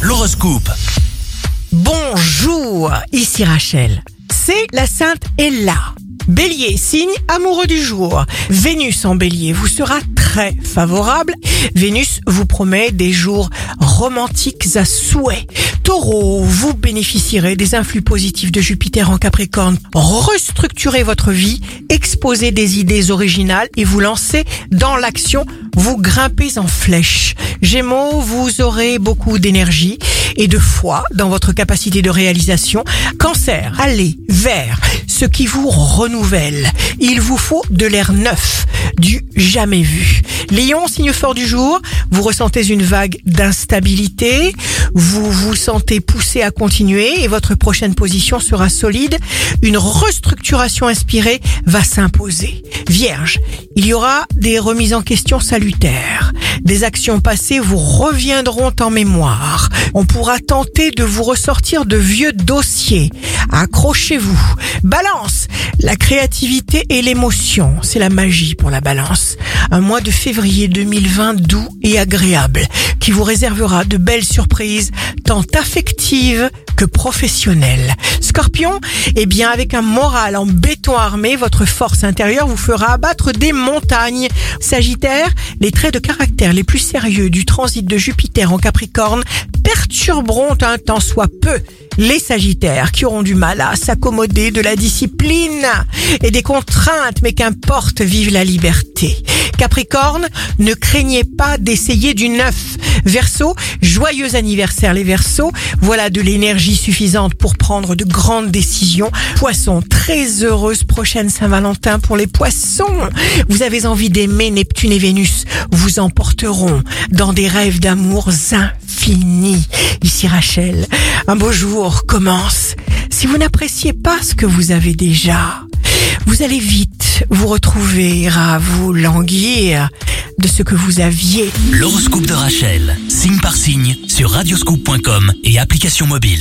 L'horoscope. Bonjour, ici Rachel. C'est la Sainte Ella. Bélier, signe amoureux du jour. Vénus en bélier vous sera très favorable. Vénus vous promet des jours romantiques à souhait. Taureau, vous bénéficierez des influx positifs de Jupiter en Capricorne. Restructurez votre vie, exposez des idées originales et vous lancez dans l'action. Vous grimpez en flèche. Gémeaux, vous aurez beaucoup d'énergie et de foi dans votre capacité de réalisation. Cancer, allez vers ce qui vous renouvelle. Il vous faut de l'air neuf, du jamais vu. Lion, signe fort du jour, vous ressentez une vague d'instabilité, vous vous sentez poussé à continuer et votre prochaine position sera solide. Une restructuration inspirée va s'imposer. Vierge, il y aura des remises en question salutaires. Des actions passées vous reviendront en mémoire. On pourra tenter de vous ressortir de vieux dossiers. Accrochez-vous. Balance, la créativité et l'émotion, c'est la magie pour la balance. Un mois de février 2020 doux et agréable qui vous réservera de belles surprises tant affectives que professionnelles. Scorpion, eh bien avec un moral en béton armé, votre force intérieure vous fera abattre des montagnes. Sagittaire, les traits de caractère les plus sérieux du transit de Jupiter en Capricorne perturberont un tant soit peu les Sagittaires qui auront du mal à s'accommoder de la discipline et des contraintes, mais qu'importe, vive la liberté. Capricorne, ne craignez pas d'essayer du neuf. Verseau, joyeux anniversaire les Verseaux. Voilà de l'énergie suffisante pour prendre de grandes décisions. Poisson, très heureuse prochaine Saint-Valentin pour les poissons. Vous avez envie d'aimer Neptune et Vénus. Vous emporteront dans des rêves d'amour infinis. Ici Rachel, un beau jour commence. Si vous n'appréciez pas ce que vous avez déjà, vous allez vite vous retrouver à vous languir de ce que vous aviez. L'horoscope de Rachel, signe par signe, sur radioscoop.com et application mobile.